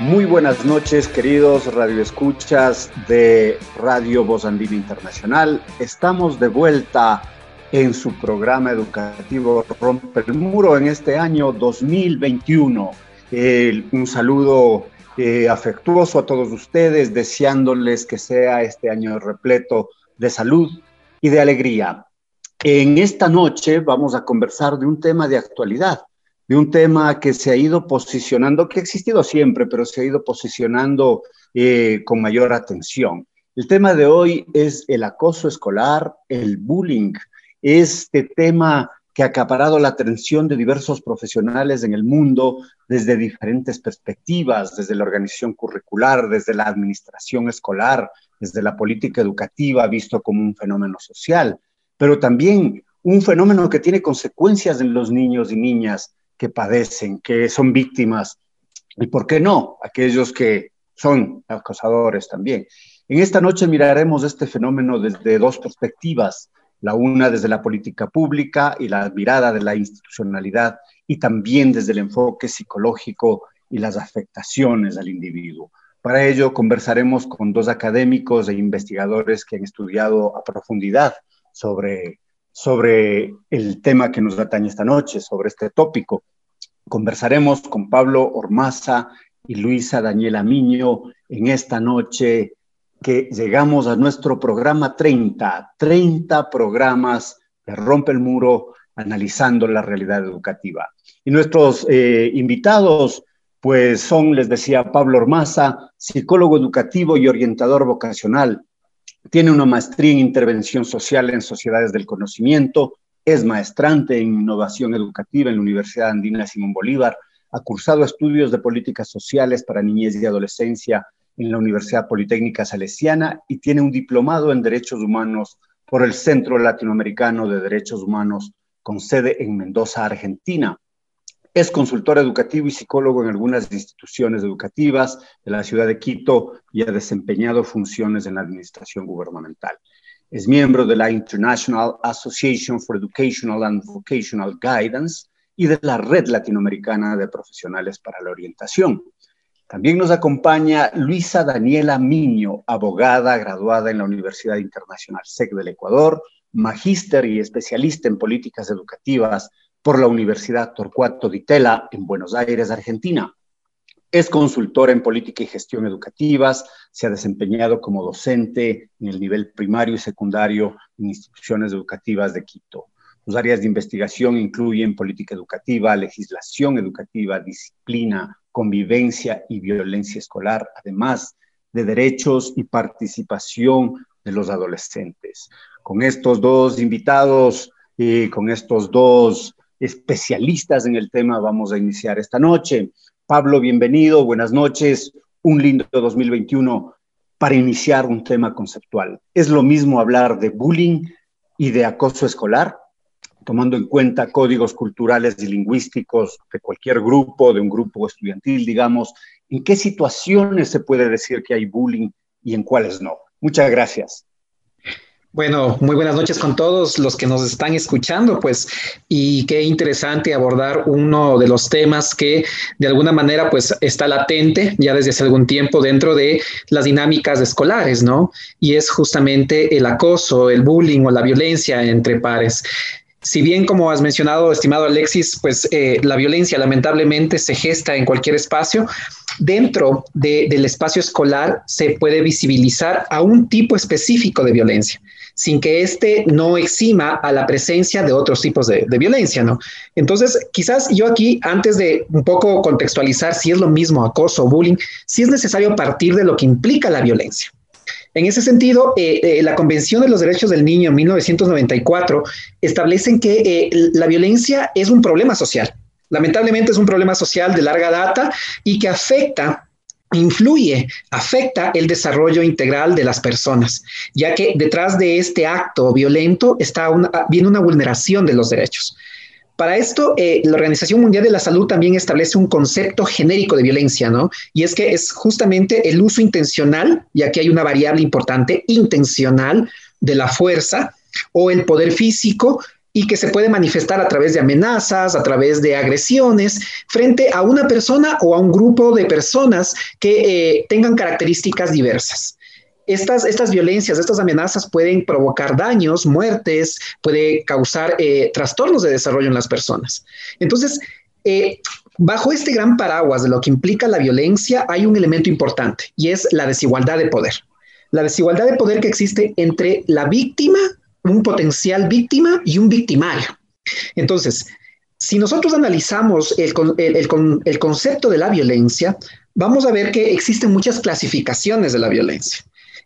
Muy buenas noches, queridos radioescuchas de Radio Voz Andina Internacional. Estamos de vuelta en su programa educativo Rompe el Muro en este año 2021. un saludo eh, afectuoso a todos ustedes, deseándoles que sea este año repleto de salud y de alegría. En esta noche vamos a conversar de un tema de actualidad de un tema que se ha ido posicionando, que ha existido siempre, pero se ha ido posicionando eh, con mayor atención. El tema de hoy es el acoso escolar, el bullying, este tema que ha acaparado la atención de diversos profesionales en el mundo desde diferentes perspectivas, desde la organización curricular, desde la administración escolar, desde la política educativa, visto como un fenómeno social, pero también un fenómeno que tiene consecuencias en los niños y niñas que padecen, que son víctimas, y por qué no, aquellos que son acosadores también. En esta noche miraremos este fenómeno desde dos perspectivas, la una desde la política pública y la mirada de la institucionalidad, y también desde el enfoque psicológico y las afectaciones al individuo. Para ello conversaremos con dos académicos e investigadores que han estudiado a profundidad sobre sobre el tema que nos atañe esta noche, sobre este tópico. Conversaremos con Pablo Ormaza y Luisa Daniela Miño en esta noche que llegamos a nuestro programa 30, 30 programas que rompe el muro analizando la realidad educativa. Y nuestros eh, invitados, pues son, les decía, Pablo Ormaza, psicólogo educativo y orientador vocacional, tiene una maestría en intervención social en sociedades del conocimiento, es maestrante en innovación educativa en la Universidad Andina Simón Bolívar, ha cursado estudios de políticas sociales para niñez y adolescencia en la Universidad Politécnica Salesiana y tiene un diplomado en Derechos Humanos por el Centro Latinoamericano de Derechos Humanos con sede en Mendoza, Argentina. Es consultor educativo y psicólogo en algunas instituciones educativas de la ciudad de Quito y ha desempeñado funciones en la administración gubernamental. Es miembro de la International Association for Educational and Vocational Guidance y de la Red Latinoamericana de Profesionales para la Orientación. También nos acompaña Luisa Daniela Miño, abogada graduada en la Universidad Internacional SEC del Ecuador, magíster y especialista en políticas educativas por la Universidad Torcuato Di Tella en Buenos Aires, Argentina. Es consultora en política y gestión educativas, se ha desempeñado como docente en el nivel primario y secundario en instituciones educativas de Quito. Sus áreas de investigación incluyen política educativa, legislación educativa, disciplina, convivencia y violencia escolar, además de derechos y participación de los adolescentes. Con estos dos invitados y con estos dos especialistas en el tema vamos a iniciar esta noche. Pablo, bienvenido, buenas noches, un lindo 2021 para iniciar un tema conceptual. ¿Es lo mismo hablar de bullying y de acoso escolar? tomando en cuenta códigos culturales y lingüísticos de cualquier grupo, de un grupo estudiantil, digamos, ¿en qué situaciones se puede decir que hay bullying y en cuáles no? Muchas gracias. Bueno, muy buenas noches con todos los que nos están escuchando, pues, y qué interesante abordar uno de los temas que de alguna manera, pues, está latente ya desde hace algún tiempo dentro de las dinámicas escolares, ¿no? Y es justamente el acoso, el bullying o la violencia entre pares. Si bien, como has mencionado, estimado Alexis, pues eh, la violencia lamentablemente se gesta en cualquier espacio, dentro del espacio escolar se puede visibilizar a un tipo específico de violencia sin que éste no exima a la presencia de otros tipos de, violencia, ¿no? Entonces, quizás yo aquí, antes de un poco contextualizar si es lo mismo acoso o bullying, sí es necesario partir de lo que implica la violencia. En ese sentido, eh, eh, la Convención de los Derechos del Niño en 1994 establece que eh, la violencia es un problema social. Lamentablemente es un problema social de larga data y que afecta influye, afecta el desarrollo integral de las personas, ya que detrás de este acto violento está viene una vulneración de los derechos. Para esto, eh, la Organización Mundial de la Salud también establece un concepto genérico de violencia, ¿no? Y es que es justamente el uso intencional, ya que hay una variable importante, intencional de la fuerza o el poder físico y que se puede manifestar a través de amenazas, a través de agresiones, frente a una persona o a un grupo de personas que eh, tengan características diversas. Estas, estas, violencias, estas amenazas pueden provocar daños, muertes, puede causar eh, trastornos de desarrollo en las personas. Entonces, eh, bajo este gran paraguas de lo que implica la violencia, hay un elemento importante y es la desigualdad de poder. La desigualdad de poder que existe entre la víctima un potencial víctima y un victimario. Entonces, si nosotros analizamos el, concepto de la violencia, vamos a ver que existen muchas clasificaciones de la violencia.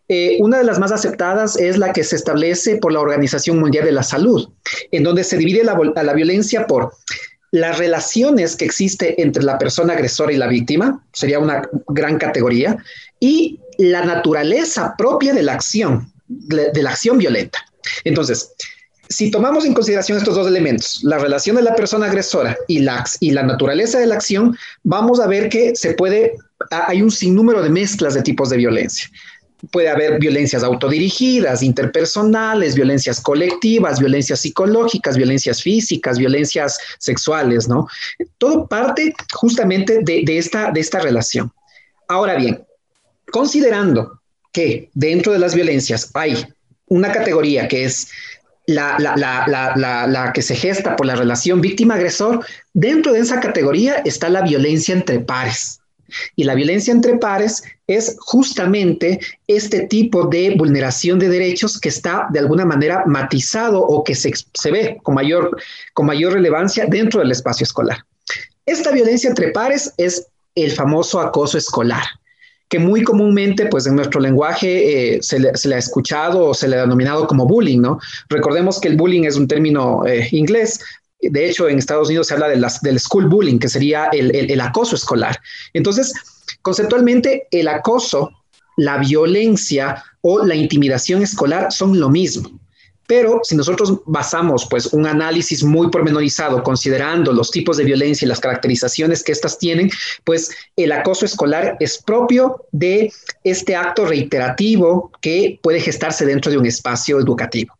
Eh, una de las más aceptadas es la que se establece por la Organización Mundial de la Salud, en donde se divide la, la violencia por las relaciones que existe entre la persona agresora y la víctima, sería una gran categoría, y la naturaleza propia de la acción, de la acción violenta. Entonces, si tomamos en consideración estos dos elementos, la relación de la persona agresora y la, naturaleza de la acción, vamos a ver que se puede, hay un sinnúmero de mezclas de tipos de violencia. Puede haber violencias autodirigidas, interpersonales, violencias colectivas, violencias psicológicas, violencias físicas, violencias sexuales, ¿no? Todo parte justamente de, esta, de esta relación. Ahora bien, considerando que dentro de las violencias hay una categoría que es la, que se gesta por la relación víctima-agresor, dentro de esa categoría está la violencia entre pares. Y la violencia entre pares es justamente este tipo de vulneración de derechos que está de alguna manera matizado o que se, se ve con mayor, con mayor relevancia dentro del espacio escolar. Esta violencia entre pares es el famoso acoso escolar que muy comúnmente, pues en nuestro lenguaje eh, se, le, ha escuchado o se le ha denominado como bullying, ¿no? Recordemos que el bullying es un término eh, inglés. De hecho, en Estados Unidos se habla de las, del school bullying, que sería el, el acoso escolar. Entonces, conceptualmente, el acoso, la violencia o la intimidación escolar son lo mismo. Pero si nosotros basamos pues un análisis muy pormenorizado considerando los tipos de violencia y las caracterizaciones que éstas tienen, pues el acoso escolar es propio de este acto reiterativo que puede gestarse dentro de un espacio educativo.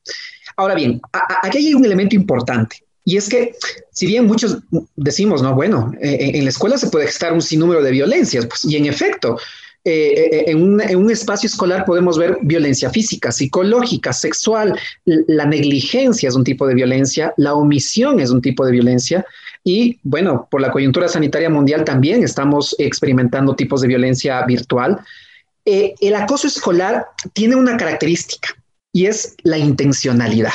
Ahora bien, aquí hay un elemento importante. Y es que, si bien muchos decimos, no, bueno, eh, en la escuela se puede gestar un sinnúmero de violencias, pues, y en efecto, eh, eh, en, un, espacio escolar podemos ver violencia física, psicológica, sexual, la negligencia es un tipo de violencia, la omisión es un tipo de violencia y bueno, por la coyuntura sanitaria mundial también estamos experimentando tipos de violencia virtual. Eh, el acoso escolar tiene una característica y es la intencionalidad.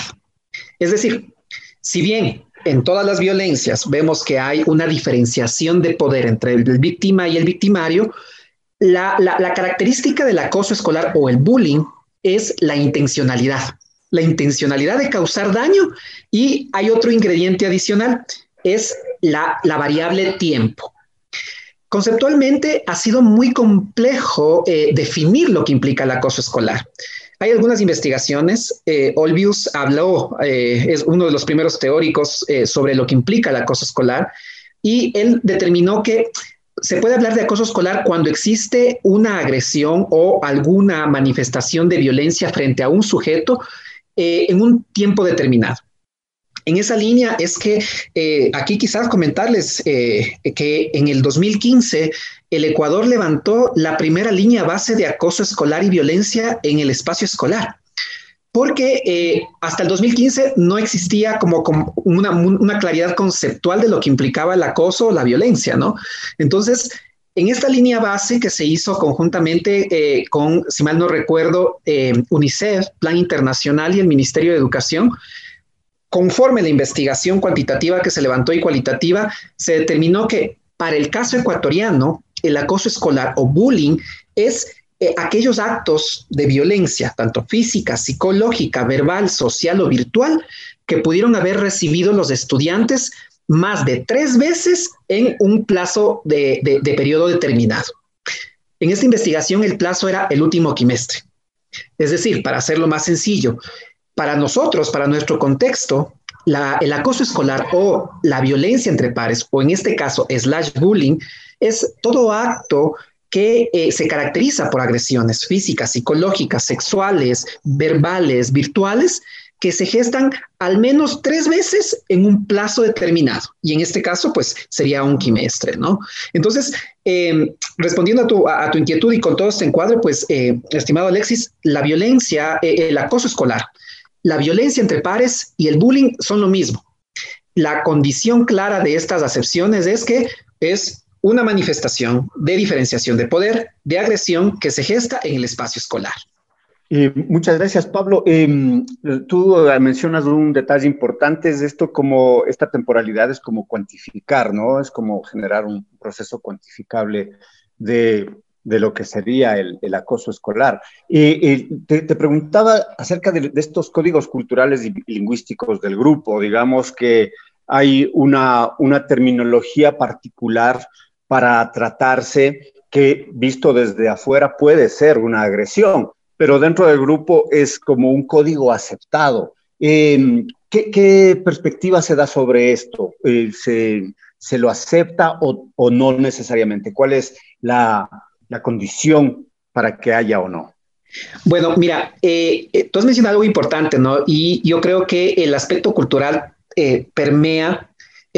Es decir, si bien en todas las violencias vemos que hay una diferenciación de poder entre el víctima y el victimario, la, característica del acoso escolar o el bullying es la intencionalidad, la intencionalidad de causar daño y hay otro ingrediente adicional, es la, variable tiempo. Conceptualmente ha sido muy complejo eh, definir lo que implica el acoso escolar. Hay algunas investigaciones. Eh, habló, eh, es uno de los primeros teóricos sobre lo que implica el acoso escolar, y él determinó que se puede hablar de acoso escolar cuando existe una agresión o alguna manifestación de violencia frente a un sujeto eh, en un tiempo determinado. En esa línea es que eh, aquí quizás comentarles eh, que en el 2015 el Ecuador levantó la primera línea base de acoso escolar y violencia en el espacio escolar porque eh, hasta el 2015 no existía como, una, claridad conceptual de lo que implicaba el acoso o la violencia, ¿no? Entonces, en esta línea base que se hizo conjuntamente eh, con, si mal no recuerdo, eh, UNICEF, Plan Internacional y el Ministerio de Educación, conforme la investigación cuantitativa que se levantó y cualitativa, se determinó que para el caso ecuatoriano, el acoso escolar o bullying es eh, aquellos actos de violencia, tanto física, psicológica, verbal, social o virtual, que pudieron haber recibido los estudiantes más de tres veces en un plazo de, de periodo determinado. En esta investigación el plazo era el último quimestre. Es decir, para hacerlo más sencillo, para nosotros, para nuestro contexto, el acoso escolar o la violencia entre pares, o en este caso, slash bullying, es todo acto que eh, se caracteriza por agresiones físicas, psicológicas, sexuales, verbales, virtuales, que se gestan al menos tres veces en un plazo determinado. Y en este caso, pues sería un quimestre, ¿no? Entonces, em, respondiendo a tu, a, tu, inquietud y con todo este encuadre, pues, eh, estimado Alexis, la violencia, eh, el acoso escolar, la violencia entre pares y el bullying son lo mismo. La condición clara de estas acepciones es que es una manifestación de diferenciación de poder, de agresión que se gesta en el espacio escolar. muchas gracias, Pablo. Em, tú mencionas un detalle importante, es esto como, esta temporalidad es como cuantificar, ¿no? Es como generar un proceso cuantificable de, lo que sería el, acoso escolar. Y, te, preguntaba acerca de, de, estos códigos culturales y lingüísticos del grupo, digamos que hay una, una terminología particular para tratarse que visto desde afuera puede ser una agresión, pero dentro del grupo es como un código aceptado. Em, ¿qué, perspectiva se da sobre esto? Eh, ¿se, lo acepta o, no necesariamente? ¿Cuál es la, condición para que haya o no? Bueno, mira, eh, eh, tú has mencionado algo importante, ¿no? Y yo creo que el aspecto cultural permea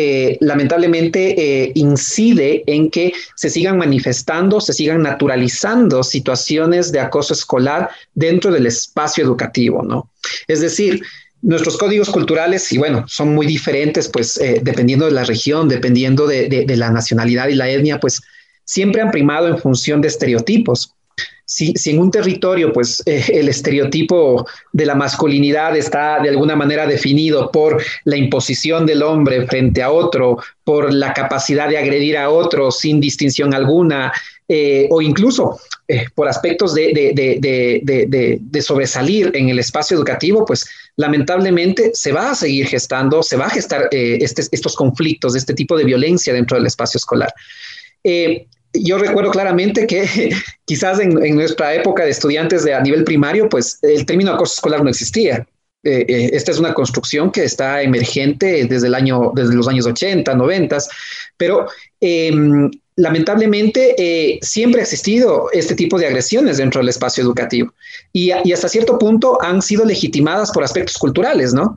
eh, lamentablemente eh, incide en que se sigan manifestando, se sigan naturalizando situaciones de acoso escolar dentro del espacio educativo, ¿no? Es decir, nuestros códigos culturales, y bueno, son muy diferentes, pues eh, dependiendo de la región, dependiendo de, la nacionalidad y la etnia, pues siempre han primado en función de estereotipos si, en un territorio, pues eh, el estereotipo de la masculinidad está de alguna manera definido por la imposición del hombre frente a otro, por la capacidad de agredir a otro sin distinción alguna, eh, o incluso eh, por aspectos de, sobresalir en el espacio educativo, pues lamentablemente se va a seguir gestando, se va a gestar este, estos conflictos, este tipo de violencia dentro del espacio escolar yo recuerdo claramente que quizás en, nuestra época de estudiantes de a nivel primario, pues el término acoso escolar no existía. Eh, eh, esta es una construcción que está emergente desde el año, desde los años 80, 90, pero em, lamentablemente eh, siempre ha existido este tipo de agresiones dentro del espacio educativo y, hasta cierto punto han sido legitimadas por aspectos culturales, ¿no?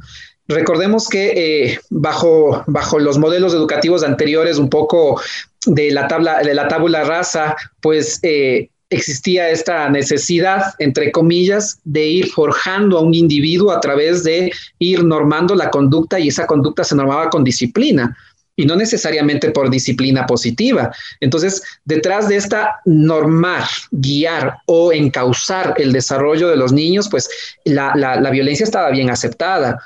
Recordemos que bajo, bajo los modelos educativos anteriores, un poco de la tabla, de la tabula rasa, pues eh, existía esta necesidad, entre comillas, de ir forjando a un individuo a través de ir normando la conducta y esa conducta se normaba con disciplina y no necesariamente por disciplina positiva. Entonces, detrás de esta normar, guiar o encauzar el desarrollo de los niños, pues la, la violencia estaba bien aceptada.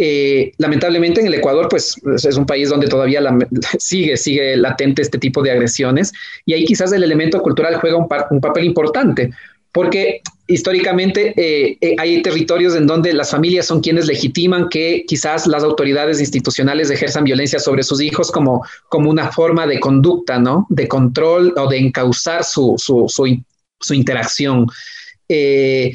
Eh, lamentablemente en el Ecuador, pues es un país donde todavía sigue, sigue latente este tipo de agresiones y ahí quizás el elemento cultural juega un, papel importante, porque históricamente eh, eh, hay territorios en donde las familias son quienes legitiman que quizás las autoridades institucionales ejerzan violencia sobre sus hijos como, como una forma de conducta, ¿no? De control o de encauzar su, su, su, su interacción. eh,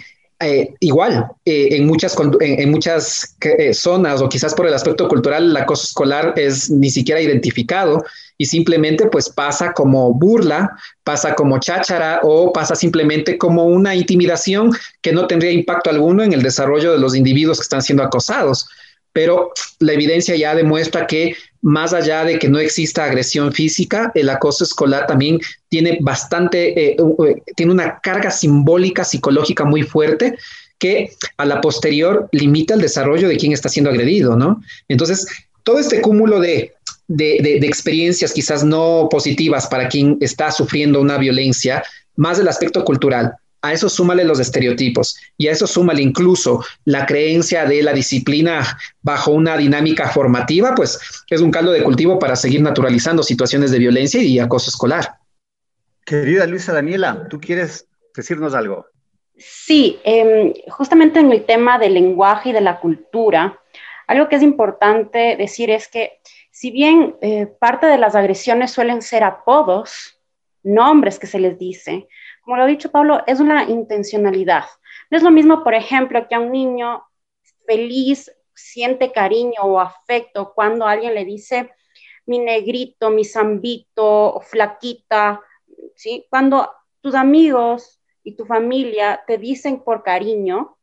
igual, eh, en muchas, en, muchas eh, zonas o quizás por el aspecto cultural, el acoso escolar es ni siquiera identificado y simplemente pues pasa como burla, pasa como cháchara o pasa simplemente como una intimidación que no tendría impacto alguno en el desarrollo de los individuos que están siendo acosados. Pero la evidencia ya demuestra que más allá de que no exista agresión física, el acoso escolar también tiene bastante, eh, tiene una carga simbólica, psicológica muy fuerte que a la posterior limita el desarrollo de quien está siendo agredido, ¿no? Entonces, todo este cúmulo de, de, experiencias quizás no positivas para quien está sufriendo una violencia, más del aspecto cultural, a eso súmale los estereotipos y a eso súmale incluso la creencia de la disciplina bajo una dinámica formativa, pues es un caldo de cultivo para seguir naturalizando situaciones de violencia y acoso escolar. Querida Luisa Daniela, ¿tú quieres decirnos algo? Sí, em, justamente en el tema del lenguaje y de la cultura, algo que es importante decir es que si bien eh, parte de las agresiones suelen ser apodos, nombres que se les dice, como lo ha dicho Pablo, es una intencionalidad. No es lo mismo, por ejemplo, que a un niño feliz siente cariño o afecto cuando alguien le dice mi negrito, mi zambito, flaquita, ¿sí? Cuando tus amigos y tu familia te dicen por cariño,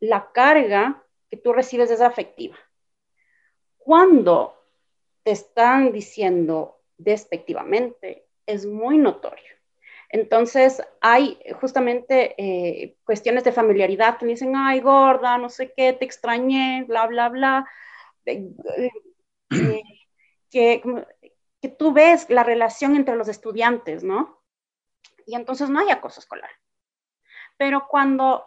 la carga que tú recibes es afectiva. Cuando te están diciendo despectivamente, es muy notorio. Entonces, hay justamente eh, cuestiones de familiaridad que dicen, ay, gorda, no sé qué, te extrañé, bla, bla, bla. Eh, que, que tú ves la relación entre los estudiantes, ¿no? Y entonces no hay acoso escolar. Pero cuando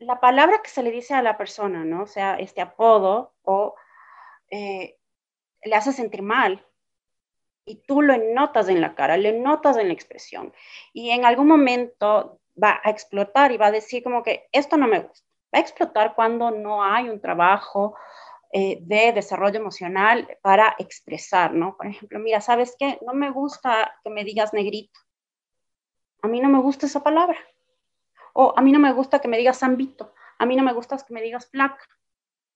la palabra que se le dice a la persona, ¿no? O sea, este apodo o eh, le hace sentir mal, y tú lo notas en la cara, le notas en la expresión y en algún momento va a explotar y va a decir como que esto no me gusta. Va a explotar cuando no hay un trabajo eh, de desarrollo emocional para expresar, ¿no? Por ejemplo, mira, ¿sabes qué? No me gusta que me digas negrito. A mí no me gusta esa palabra. O a mí no me gusta que me digas zambito. A mí no me gusta que me digas placa.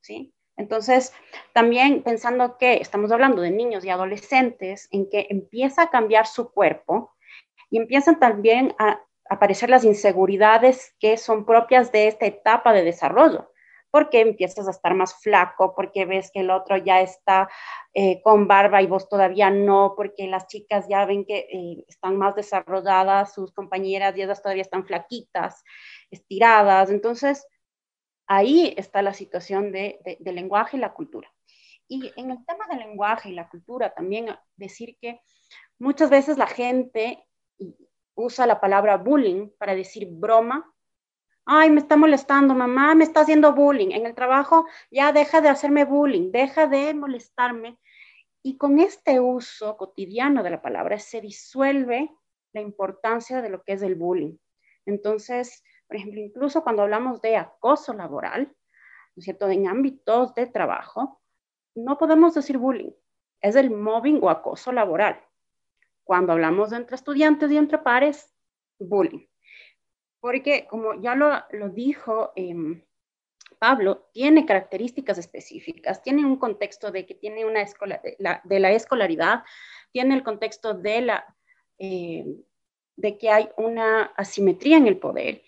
¿Sí? Entonces, también pensando que estamos hablando de niños y adolescentes en que empieza a cambiar su cuerpo y empiezan también a aparecer las inseguridades que son propias de esta etapa de desarrollo, porque empiezas a estar más flaco, porque ves que el otro ya está eh, con barba y vos todavía no, porque las chicas ya ven que eh, están más desarrolladas, sus compañeras y ellas todavía están flaquitas, estiradas. Entonces, ahí está la situación de, del lenguaje y la cultura. Y en el tema del lenguaje y la cultura, también decir que muchas veces la gente usa la palabra bullying para decir broma. Ay, me está molestando, mamá, me está haciendo bullying. En el trabajo, ya deja de hacerme bullying, deja de molestarme. Y con este uso cotidiano de la palabra se disuelve la importancia de lo que es el bullying. Entonces, por ejemplo, incluso cuando hablamos de acoso laboral, ¿no es cierto? En ámbitos de trabajo, no podemos decir bullying, es el mobbing o acoso laboral. Cuando hablamos de entre estudiantes y entre pares, bullying. Porque, como ya lo, lo dijo em, Pablo, tiene características específicas, tiene un contexto de que tiene una escola, de, la, escolaridad, tiene el contexto de la... Eh, de que hay una asimetría en el poder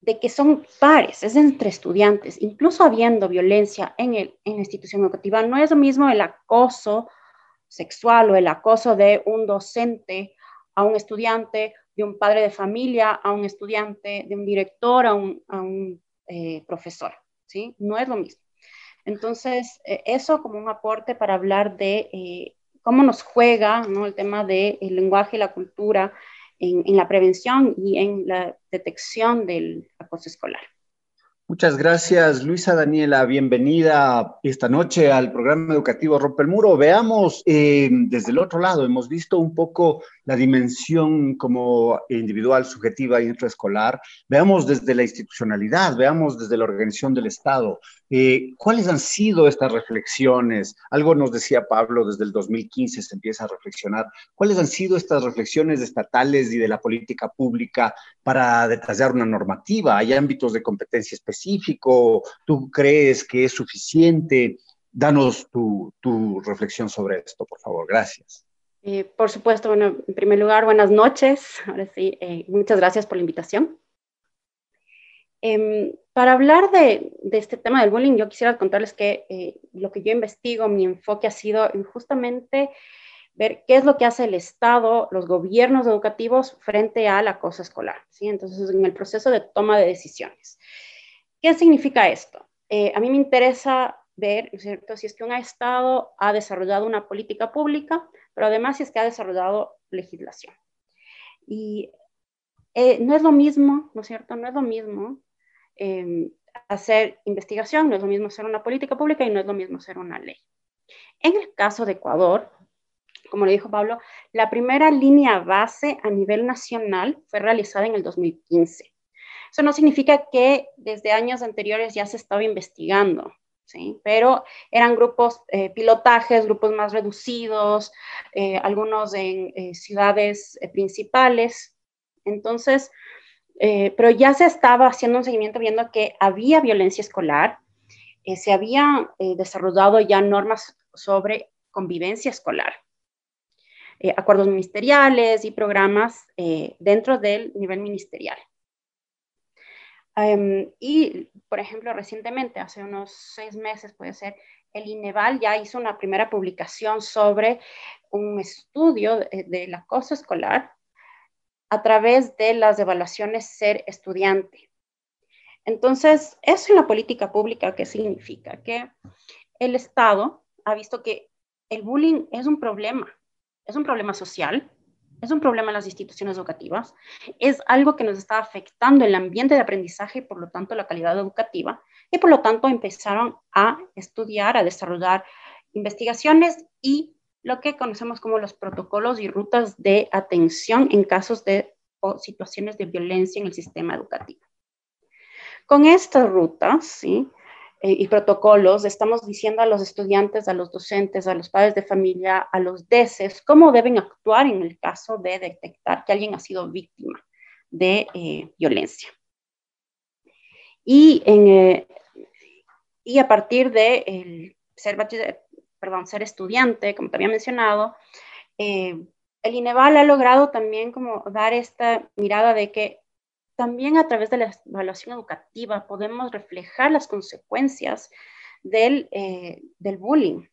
de que son pares, es entre estudiantes, incluso habiendo violencia en, el, en la institución educativa, no es lo mismo el acoso sexual o el acoso de un docente a un estudiante, de un padre de familia a un estudiante, de un director a un, eh, profesor, ¿sí? No es lo mismo. Entonces, eh, eso como un aporte para hablar de eh, cómo nos juega ¿no? el tema del lenguaje y la cultura en, la prevención y en la detección del acoso escolar. Muchas gracias, Luisa Daniela. Bienvenida esta noche al programa educativo Rompe el Muro. Veamos eh, desde el otro lado, hemos visto un poco la dimensión como individual, subjetiva y intraescolar, veamos desde la institucionalidad, veamos desde la organización del Estado. Eh, ¿Cuáles han sido estas reflexiones? Algo nos decía Pablo, desde el 2015 se empieza a reflexionar. ¿Cuáles han sido estas reflexiones estatales y de la política pública para detallar una normativa? ¿Hay ámbitos de competencia específico? ¿Tú crees que es suficiente? Danos tu, reflexión sobre esto, por favor. Gracias. Eh, por supuesto, bueno, en primer lugar, buenas noches. Ahora sí, eh, muchas gracias por la invitación. Em, para hablar de, este tema del bullying, yo quisiera contarles que eh, lo que yo investigo, mi enfoque ha sido en justamente ver qué es lo que hace el Estado, los gobiernos educativos frente al acoso escolar. ¿sí? Entonces, en el proceso de toma de decisiones. ¿Qué significa esto? a mí me interesa ver, ¿cierto? Si es que un Estado ha desarrollado una política pública, pero además es que ha desarrollado legislación. Y eh, no es lo mismo, ¿no es cierto? No es lo mismo em, hacer investigación, no es lo mismo hacer una política pública y no es lo mismo hacer una ley. En el caso de Ecuador, como le dijo Pablo, la primera línea base a nivel nacional fue realizada en el 2015. Eso no significa que desde años anteriores ya se estaba investigando. ¿Sí? Pero eran grupos, eh, pilotajes, grupos más reducidos, eh, algunos en eh, ciudades principales. Entonces, pero ya se estaba haciendo un seguimiento viendo que había violencia escolar, se habían desarrollado ya normas sobre convivencia escolar. acuerdos ministeriales y programas dentro del nivel ministerial. Em, y, por ejemplo, recientemente, hace unos seis meses, puede ser, el INEVAL ya hizo una primera publicación sobre un estudio del acoso escolar a través de las evaluaciones ser estudiante. Entonces, eso en la política pública, ¿qué significa? Que el Estado ha visto que el bullying es un problema, es un problema social, es un problema en las instituciones educativas, es algo que nos está afectando el ambiente de aprendizaje y por lo tanto la calidad educativa, y por lo tanto empezaron a estudiar, a desarrollar investigaciones y lo que conocemos como los protocolos y rutas de atención en casos de o situaciones de violencia en el sistema educativo. Con estas rutas, ¿sí? Eh, y protocolos, estamos diciendo a los estudiantes, a los docentes, a los padres de familia, a los DECES, cómo deben actuar en el caso de detectar que alguien ha sido víctima de eh, violencia. Y, eh, y a partir de ser, ser estudiante, como te había mencionado, el INEVAL ha logrado también como dar esta mirada de que también a través de la evaluación educativa podemos reflejar las consecuencias del, eh, del bullying,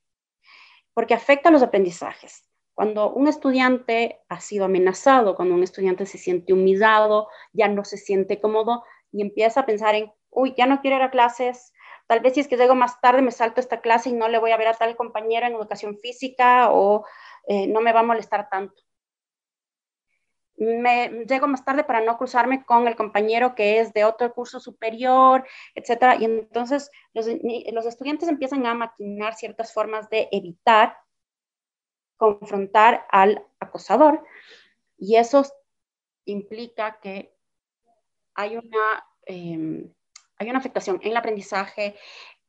porque afecta a los aprendizajes. Cuando un estudiante ha sido amenazado, cuando un estudiante se siente humillado, ya no se siente cómodo y empieza a pensar en, uy, ya no quiero ir a clases, tal vez si es que llego más tarde me salto esta clase y no le voy a ver a tal compañero en educación física o eh, no me va a molestar tanto me llego más tarde para no cruzarme con el compañero que es de otro curso superior, etcétera. Y entonces los, los estudiantes empiezan a maquinar ciertas formas de evitar confrontar al acosador y eso implica que hay una, em, hay una afectación en el aprendizaje,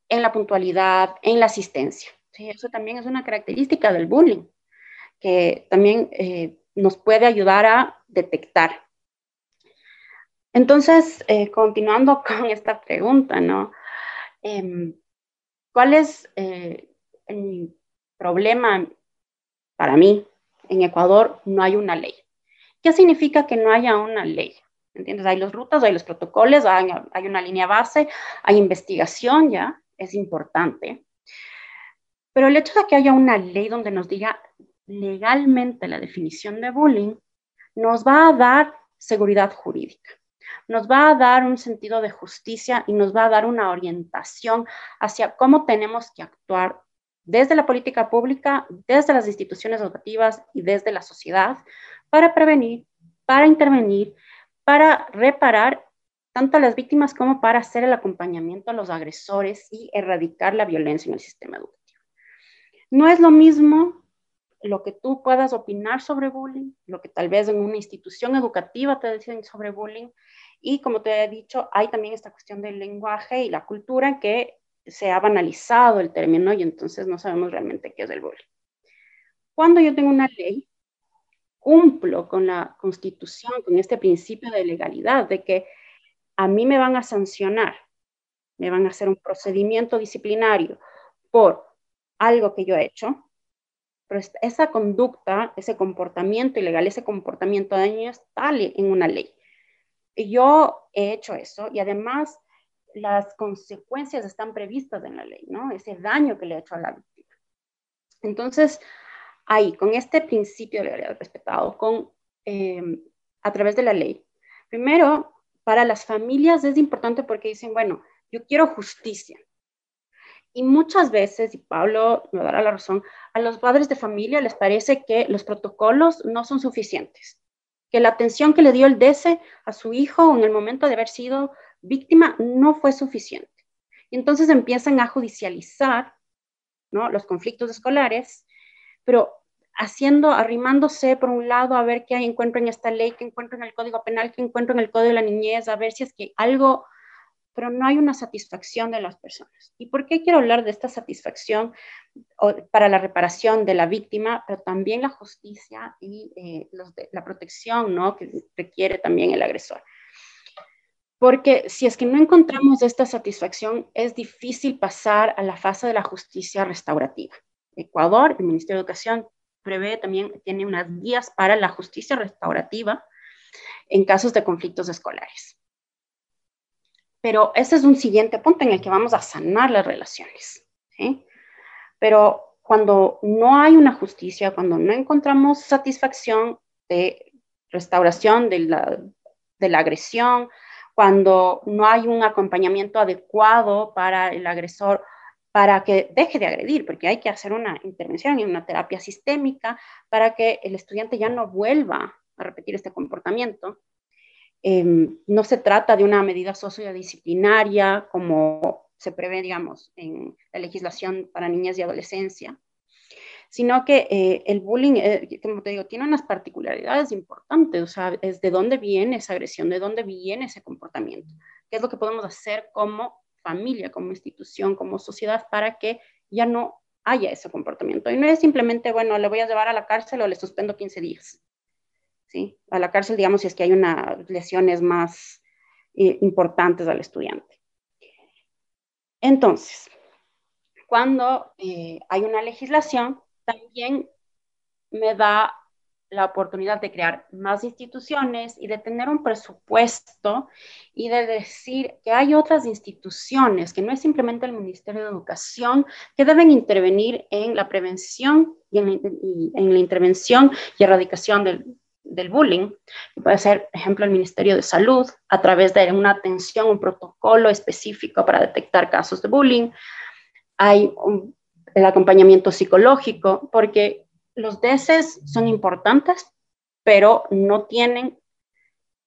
en la puntualidad, en la asistencia. ¿sí? Eso también es una característica del bullying, que también eh, nos puede ayudar a detectar. Entonces, eh, continuando con esta pregunta. Em, ¿Cuál es eh, el problema para mí? En Ecuador no hay una ley. ¿Qué significa que no haya una ley? ¿Entiendes? Hay los rutas, hay los protocolos, hay, hay una línea base, hay investigación, ya, es importante. Pero el hecho de que haya una ley donde nos diga legalmente la definición de bullying, nos va a dar seguridad jurídica, nos va a dar un sentido de justicia y nos va a dar una orientación hacia cómo tenemos que actuar desde la política pública, desde las instituciones educativas y desde la sociedad para prevenir, para intervenir, para reparar tanto a las víctimas como para hacer el acompañamiento a los agresores y erradicar la violencia en el sistema educativo. No es lo mismo lo que tú puedas opinar sobre bullying, lo que tal vez en una institución educativa te dicen sobre bullying. Y como te he dicho, hay también esta cuestión del lenguaje y la cultura que se ha banalizado el término y entonces no sabemos realmente qué es el bullying. Cuando yo tengo una ley, cumplo con la constitución, con este principio de legalidad, de que a mí me van a sancionar, me van a hacer un procedimiento disciplinario por algo que yo he hecho, pero esa conducta, ese comportamiento ilegal, ese comportamiento dañino está en una ley. Y yo he hecho eso y además las consecuencias están previstas en la ley, ¿no? Ese daño que le he hecho a la víctima. Entonces, ahí, con este principio de legalidad respetado, con, eh, a través de la ley, primero, para las familias es importante porque dicen, bueno, yo quiero justicia, y muchas veces, y Pablo me dará la razón, a los padres de familia les parece que los protocolos no son suficientes, que la atención que le dio el DECE a su hijo en el momento de haber sido víctima no fue suficiente. Y entonces empiezan a judicializar ¿no? los conflictos escolares, pero haciendo, arrimándose por un lado a ver qué hay, encuentro en esta ley, qué encuentro en el Código Penal, qué encuentro en el Código de la Niñez, a ver si es que algo pero no hay una satisfacción de las personas. ¿Y por qué quiero hablar de esta satisfacción para la reparación de la víctima, pero también la justicia y eh, la protección ¿no? que requiere también el agresor? Porque si es que no encontramos esta satisfacción, es difícil pasar a la fase de la justicia restaurativa. Ecuador, el Ministerio de Educación prevé también, tiene unas guías para la justicia restaurativa en casos de conflictos escolares. Pero ese es un siguiente punto en el que vamos a sanar las relaciones. Pero cuando no hay una justicia, cuando no encontramos satisfacción de restauración de la, agresión, cuando no hay un acompañamiento adecuado para el agresor para que deje de agredir, porque hay que hacer una intervención y una terapia sistémica para que el estudiante ya no vuelva a repetir este comportamiento. Em, no se trata de una medida sociodisciplinaria como se prevé, digamos, en la legislación para niñas y adolescencia, sino que eh, el bullying, eh, como te digo, tiene unas particularidades importantes, o sea, es de dónde viene esa agresión, de dónde viene ese comportamiento, qué es lo que podemos hacer como familia, como institución, como sociedad para que ya no haya ese comportamiento. Y no es simplemente, bueno, le voy a llevar a la cárcel o le suspendo 15 días. A la cárcel, digamos, si es que hay unas lesiones más eh, importantes al estudiante. Entonces, cuando eh, hay una legislación, también me da la oportunidad de crear más instituciones y de tener un presupuesto y de decir que hay otras instituciones, que no es simplemente el Ministerio de Educación, que deben intervenir en la prevención y en en la intervención y erradicación del, del bullying, puede ser, ejemplo, el Ministerio de Salud, a través de una atención, un protocolo específico para detectar casos de bullying. Hay el acompañamiento psicológico, porque los DESES son importantes, pero no tienen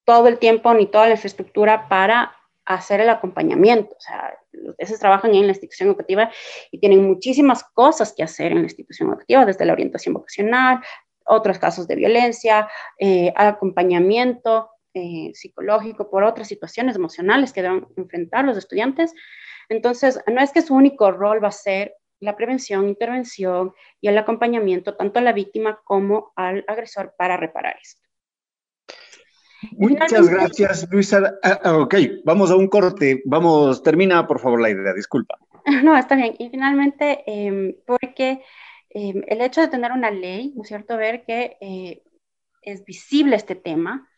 todo el tiempo ni toda la infraestructura para hacer el acompañamiento. O sea, los DESES trabajan en la institución educativa y tienen muchísimas cosas que hacer en la institución educativa, desde la orientación vocacional, otros casos de violencia, eh, acompañamiento eh, psicológico por otras situaciones emocionales que deben enfrentar los estudiantes. Entonces, no es que su único rol va a ser la prevención, intervención y el acompañamiento tanto a la víctima como al agresor para reparar esto. Muchas gracias, Luisa. Ah, ah, ok, vamos a un corte. Vamos, termina por favor la idea, disculpa. No, está bien. Y finalmente, em, porque Em, el hecho de tener una ley, ¿no es cierto? Ver que eh, es visible este tema,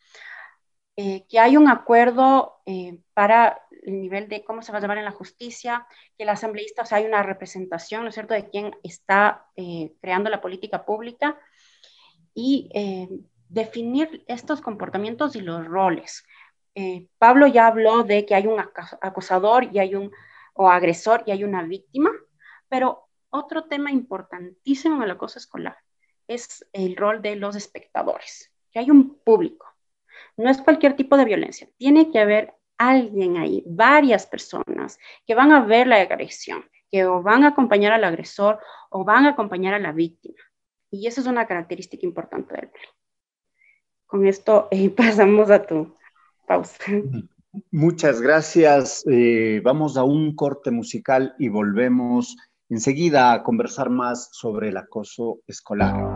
eh, que hay un acuerdo eh, para el nivel de cómo se va a llevar en la justicia, que el asambleísta, o sea, hay una representación, ¿no es cierto?, de quién está creando la política pública y definir estos comportamientos y los roles. Pablo ya habló de que hay un acosador y hay un, o agresor y hay una víctima, pero otro tema importantísimo en el acoso escolar es el rol de los espectadores, que hay un público. No es cualquier tipo de violencia, tiene que haber alguien ahí, varias personas que van a ver la agresión, que o van a acompañar al agresor o van a acompañar a la víctima. Y eso es una característica importante del bullying. Con esto eh, pasamos a tu pausa. Muchas gracias. Eh, vamos a un corte musical y volvemos enseguida a conversar más sobre el acoso escolar.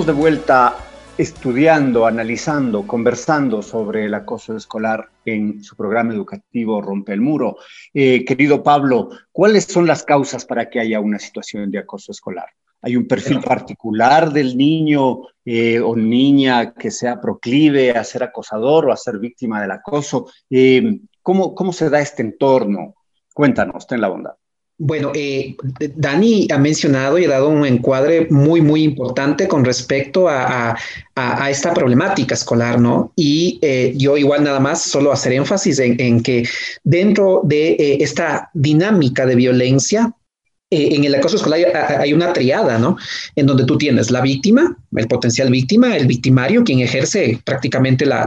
Estamos de vuelta estudiando, analizando, conversando sobre el acoso escolar en su programa educativo Rompe el Muro. Eh, querido Pablo, ¿cuáles son las causas para que haya una situación de acoso escolar? ¿Hay un perfil particular del niño eh, o niña que sea proclive a ser acosador o a ser víctima del acoso? Eh, ¿cómo, ¿Cómo se da este entorno? Cuéntanos, ten la bondad. Bueno, eh, Dani ha mencionado y ha dado un encuadre muy, muy importante con respecto a, esta problemática escolar, ¿no? Y eh, yo igual nada más solo hacer énfasis en, que dentro de eh, esta dinámica de violencia, eh, en el acoso escolar hay, una triada, ¿no? En donde tú tienes la víctima, el potencial víctima, el victimario, quien ejerce prácticamente la,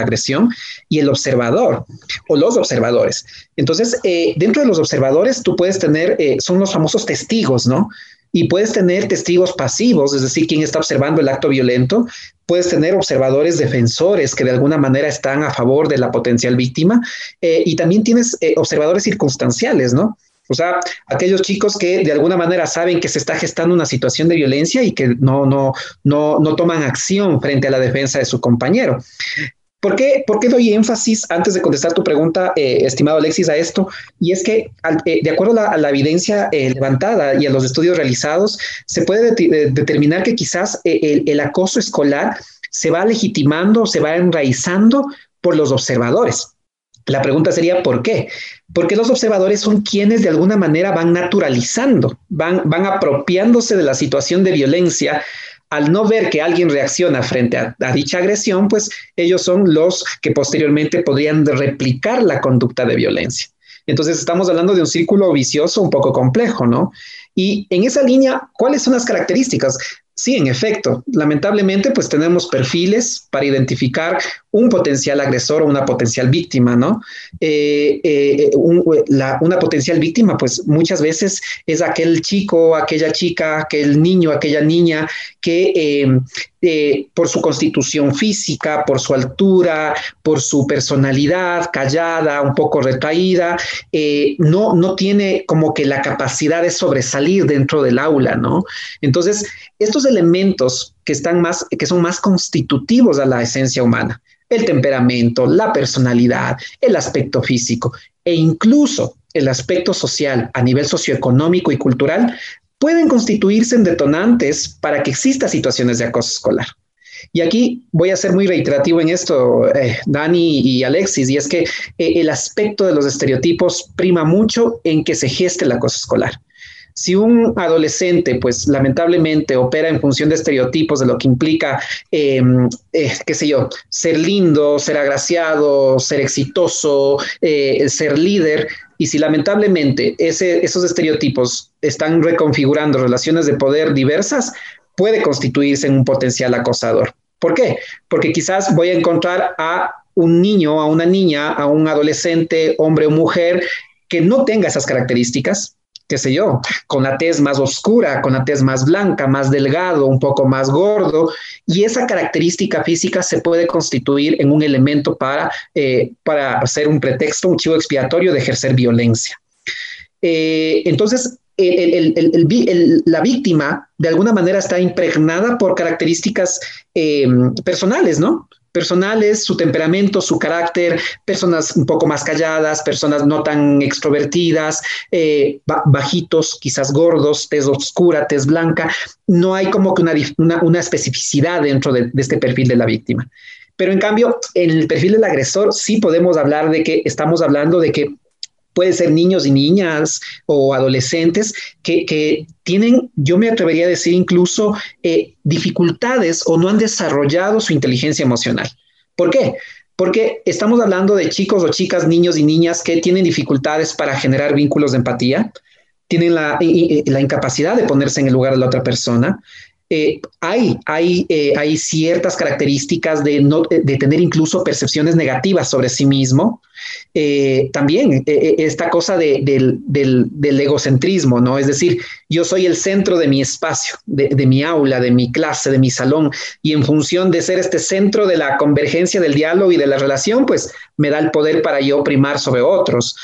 agresión, y el observador o los observadores. Entonces, eh, dentro de los observadores, tú puedes tener, eh, son los famosos testigos, ¿no? Y puedes tener testigos pasivos, es decir, quien está observando el acto violento. Puedes tener observadores defensores que de alguna manera están a favor de la potencial víctima. y también tienes observadores circunstanciales, ¿no? O sea, aquellos chicos que de alguna manera saben que se está gestando una situación de violencia y que no, no, no, no toman acción frente a la defensa de su compañero. ¿Por qué, ¿Por qué, doy énfasis, antes de contestar tu pregunta, eh, estimado Alexis, a esto? Y es que, eh, de acuerdo a la, evidencia eh, levantada y a los estudios realizados, se puede determinar que quizás el, el, acoso escolar se va legitimando, se va enraizando por los observadores. La pregunta sería, ¿por qué? Porque los observadores son quienes de alguna manera van naturalizando, van, van apropiándose de la situación de violencia. Al no ver que alguien reacciona frente a, dicha agresión, pues ellos son los que posteriormente podrían replicar la conducta de violencia. Entonces estamos hablando de un círculo vicioso un poco complejo, ¿no? Y en esa línea, ¿cuáles son las características? Sí, en efecto, lamentablemente pues tenemos perfiles para identificar un potencial agresor o una potencial víctima, ¿no? Eh, eh, una potencial víctima pues muchas veces es aquel chico, aquella chica, aquel niño, aquella niña que eh, eh, por su constitución física, por su altura, por su personalidad callada, un poco retraída, eh, no, no tiene como que la capacidad de sobresalir dentro del aula, ¿no? Entonces, estos elementos que, están más, que son más constitutivos a la esencia humana, el temperamento, la personalidad, el aspecto físico e incluso el aspecto social a nivel socioeconómico y cultural pueden constituirse en detonantes para que exista situaciones de acoso escolar. Y aquí voy a ser muy reiterativo en esto, eh, Dani y Alexis, y es que eh, el aspecto de los estereotipos prima mucho en que se geste el acoso escolar. Si un adolescente, pues lamentablemente opera en función de estereotipos de lo que implica, em, eh, qué sé yo, ser lindo, ser agraciado, ser exitoso, ser líder, y si lamentablemente esos estereotipos están reconfigurando relaciones de poder diversas, puede constituirse en un potencial acosador. ¿Por qué? Porque quizás voy a encontrar a un niño, a una niña, a un adolescente, hombre o mujer, que no tenga esas características, qué sé yo, con la tez más oscura, con la tez más blanca, más delgado, un poco más gordo, y esa característica física se puede constituir en un elemento para, eh, para hacer un pretexto, un chivo expiatorio de ejercer violencia. Eh, entonces, la víctima de alguna manera está impregnada por características eh, personales, ¿no? Personales, su temperamento, su carácter, personas un poco más calladas, personas no tan extrovertidas, eh, bajitos, quizás gordos, tez oscura, tez blanca. No hay como que una, especificidad dentro de, este perfil de la víctima. Pero en cambio, en el perfil del agresor sí podemos hablar de que estamos hablando de que puede ser niños y niñas o adolescentes que, tienen, yo me atrevería a decir incluso, eh, dificultades o no han desarrollado su inteligencia emocional. ¿Por qué? Porque estamos hablando de chicos o chicas, niños y niñas que tienen dificultades para generar vínculos de empatía, tienen la incapacidad de ponerse en el lugar de la otra persona, eh, eh, hay ciertas características de, no, de tener incluso percepciones negativas sobre sí mismo. Eh, también esta cosa del, egocentrismo, ¿no? Es decir, yo soy el centro de mi espacio, de, de, mi aula, de mi clase, de mi salón, y en función de ser este centro de la convergencia del diálogo y de la relación, pues me da el poder para yo primar sobre otros.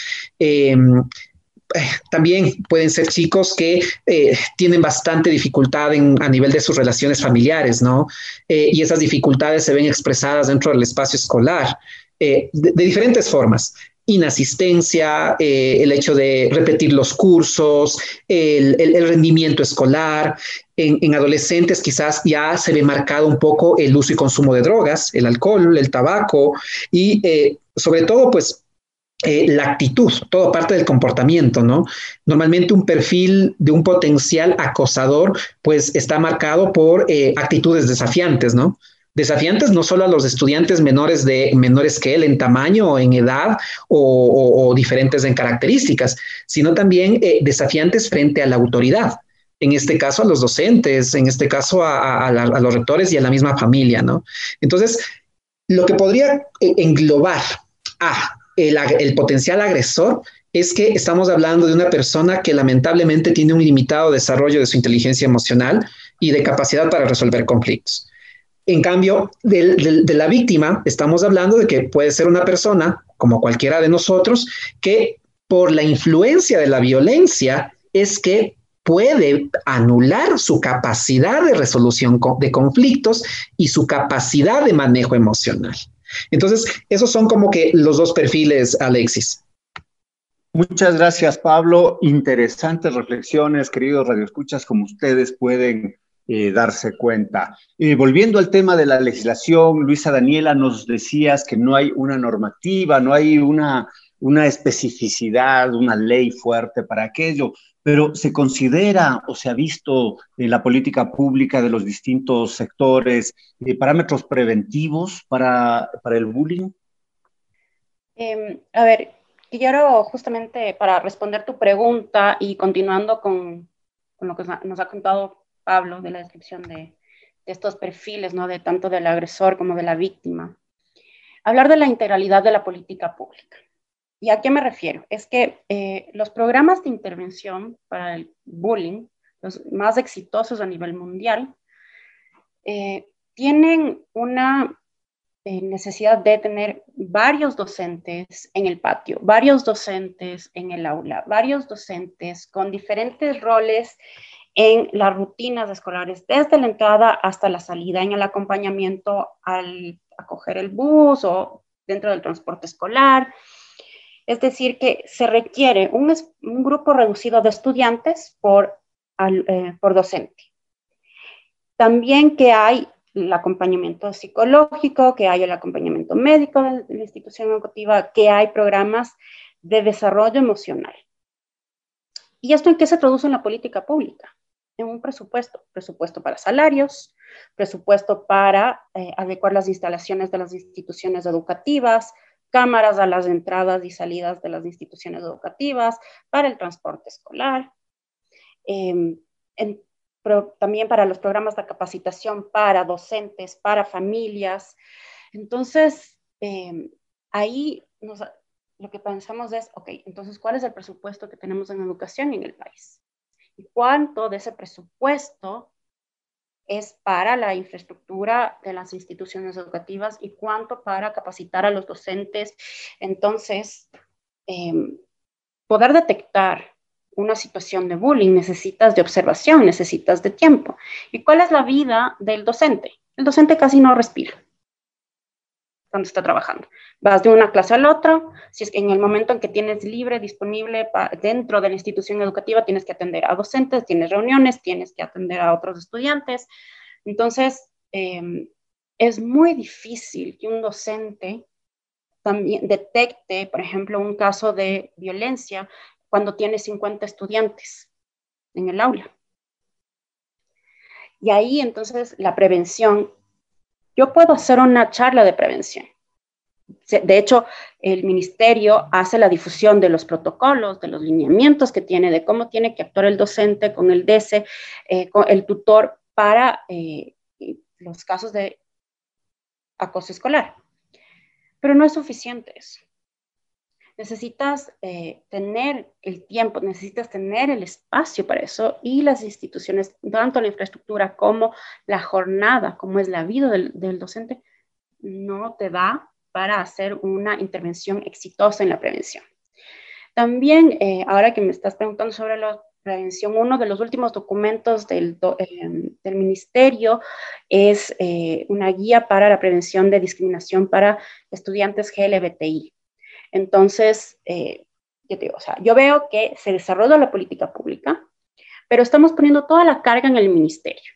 Eh, también pueden ser chicos que eh, tienen bastante dificultad a nivel de sus relaciones familiares, ¿no? Eh, y esas dificultades se ven expresadas dentro del espacio escolar de, diferentes formas. Inasistencia, el hecho de repetir los cursos, el, rendimiento escolar. En, adolescentes quizás ya se ve marcado un poco el uso y consumo de drogas, el alcohol, el tabaco y sobre todo pues eh, la actitud, todo parte del comportamiento, ¿no? Normalmente un perfil de un potencial acosador, pues está marcado por eh, actitudes desafiantes, ¿no? Desafiantes no solo a los estudiantes menores, de, menores que él en tamaño, en edad o, diferentes en características, sino también eh, desafiantes frente a la autoridad. En este caso a los docentes, en este caso a, los rectores y a la misma familia, ¿no? Entonces, lo que podría englobar a el potencial agresor es que estamos hablando de una persona que lamentablemente tiene un limitado desarrollo de su inteligencia emocional y de capacidad para resolver conflictos. En cambio, de, la víctima, estamos hablando de que puede ser una persona, como cualquiera de nosotros, que por la influencia de la violencia es que puede anular su capacidad de resolución de conflictos y su capacidad de manejo emocional. Entonces, esos son como que los dos perfiles, Alexis. Muchas gracias, Pablo. Interesantes reflexiones, queridos radioescuchas, como ustedes pueden eh, darse cuenta. Eh, volviendo al tema de la legislación, Luisa Daniela, nos decías que no hay una normativa, no hay una, una especificidad, una ley fuerte para aquello, pero se considera o se ha visto en la política pública de los distintos sectores eh, parámetros preventivos para, para el bullying. Em, a ver, quiero justamente para responder tu pregunta y continuando con, con lo que nos ha contado Pablo de la descripción de, de, estos perfiles, ¿no? de tanto del agresor como de la víctima, hablar de la integralidad de la política pública. ¿Y a qué me refiero? Es que eh, los programas de intervención para el bullying, los más exitosos a nivel mundial, eh, tienen una eh, necesidad de tener varios docentes en el patio, varios docentes en el aula, varios docentes con diferentes roles en las rutinas escolares, desde la entrada hasta la salida, en el acompañamiento al acoger el bus o dentro del transporte escolar. Es decir, que se requiere un, grupo reducido de estudiantes por, eh, por docente. También que hay el acompañamiento psicológico, que hay el acompañamiento médico de la institución educativa, que hay programas de desarrollo emocional. ¿Y esto en qué se traduce en la política pública? En un presupuesto, presupuesto para salarios, presupuesto para eh, adecuar las instalaciones de las instituciones educativas, cámaras a las entradas y salidas de las instituciones educativas, para el transporte escolar. Em, también para los programas de capacitación para docentes, para familias. Entonces, eh, ahí lo que pensamos es, ok, entonces, ¿cuál es el presupuesto que tenemos en educación en el país? ¿Y cuánto de ese presupuesto es para la infraestructura de las instituciones educativas y cuánto para capacitar a los docentes? Entonces, eh, poder detectar una situación de bullying, necesitas de observación, necesitas de tiempo. ¿Y cuál es la vida del docente? El docente casi no respira cuando está trabajando. Vas de una clase a la otra, si es que en el momento en que tienes libre, disponible dentro de la institución educativa, tienes que atender a docentes, tienes reuniones, tienes que atender a otros estudiantes. Entonces, em, es muy difícil que un docente también detecte, por ejemplo, un caso de violencia cuando tiene 50 estudiantes en el aula. Y ahí entonces la prevención, yo puedo hacer una charla de prevención. De hecho, el ministerio hace la difusión de los protocolos, de los lineamientos que tiene, de cómo tiene que actuar el docente con el DC, eh, con el tutor para eh, los casos de acoso escolar. Pero no es suficiente eso necesitas eh, tener el tiempo, necesitas tener el espacio para eso y las instituciones, tanto la infraestructura como la jornada, como es la vida del, docente, no te da para hacer una intervención exitosa en la prevención. También, eh, ahora que me estás preguntando sobre la prevención, uno de los últimos documentos del, em, del ministerio es eh, una guía para la prevención de discriminación para estudiantes GLBTI. Entonces, eh, yo, veo que se desarrolla la política pública, pero estamos poniendo toda la carga en el ministerio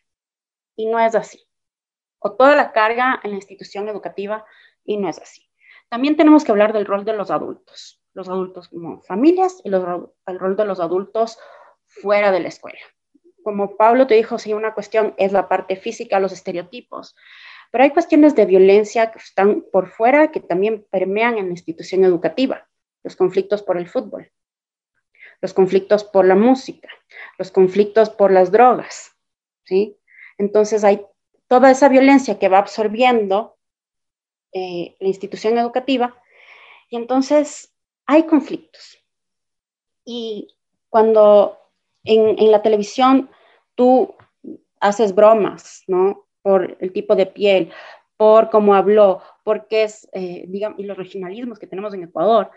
y no es así. O toda la carga en la institución educativa y no es así. También tenemos que hablar del rol de los adultos, los adultos como familias y el rol de los adultos fuera de la escuela. Como Pablo te dijo, si una cuestión es la parte física, los estereotipos, Pero hay cuestiones de violencia que están por fuera que también permean en la institución educativa, los conflictos por el fútbol, los conflictos por la música, los conflictos por las drogas, ¿sí? Entonces hay toda esa violencia que va absorbiendo eh, la institución educativa y entonces hay conflictos. Y cuando en, en la televisión tú haces bromas, ¿no? Por el tipo de piel, por cómo habló, porque es, eh, digamos, y los regionalismos que tenemos en Ecuador.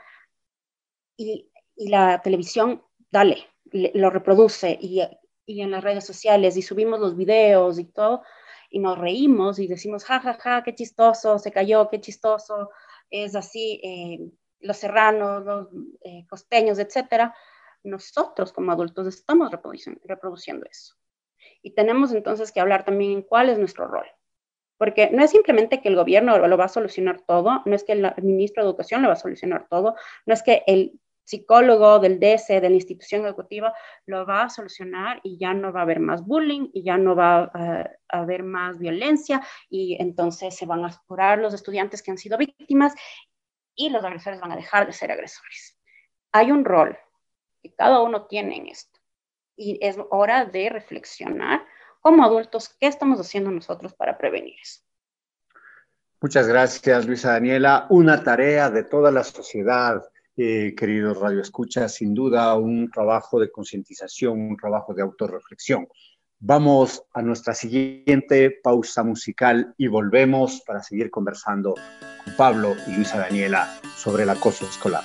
Y, y la televisión, dale, lo reproduce y, y, en las redes sociales y subimos los videos y todo, y nos reímos y decimos, ja, ja, ja, qué chistoso, se cayó, qué chistoso, es así, eh, los serranos, los eh, costeños, etcétera. Nosotros como adultos estamos reproduciendo, reproduciendo eso. Y tenemos entonces que hablar también en cuál es nuestro rol. Porque no es simplemente que el gobierno lo va a solucionar todo, no es que el ministro de Educación lo va a solucionar todo, no es que el psicólogo del DS, de la institución educativa, lo va a solucionar y ya no va a haber más bullying y ya no va a, haber más violencia y entonces se van a curar los estudiantes que han sido víctimas y los agresores van a dejar de ser agresores. Hay un rol que cada uno tiene en esto y es hora de reflexionar como adultos qué estamos haciendo nosotros para prevenir eso. Muchas gracias, Luisa Daniela. Una tarea de toda la sociedad, eh, queridos radioescuchas, sin duda un trabajo de concientización, un trabajo de autorreflexión. Vamos a nuestra siguiente pausa musical y volvemos para seguir conversando con Pablo y Luisa Daniela sobre el acoso escolar.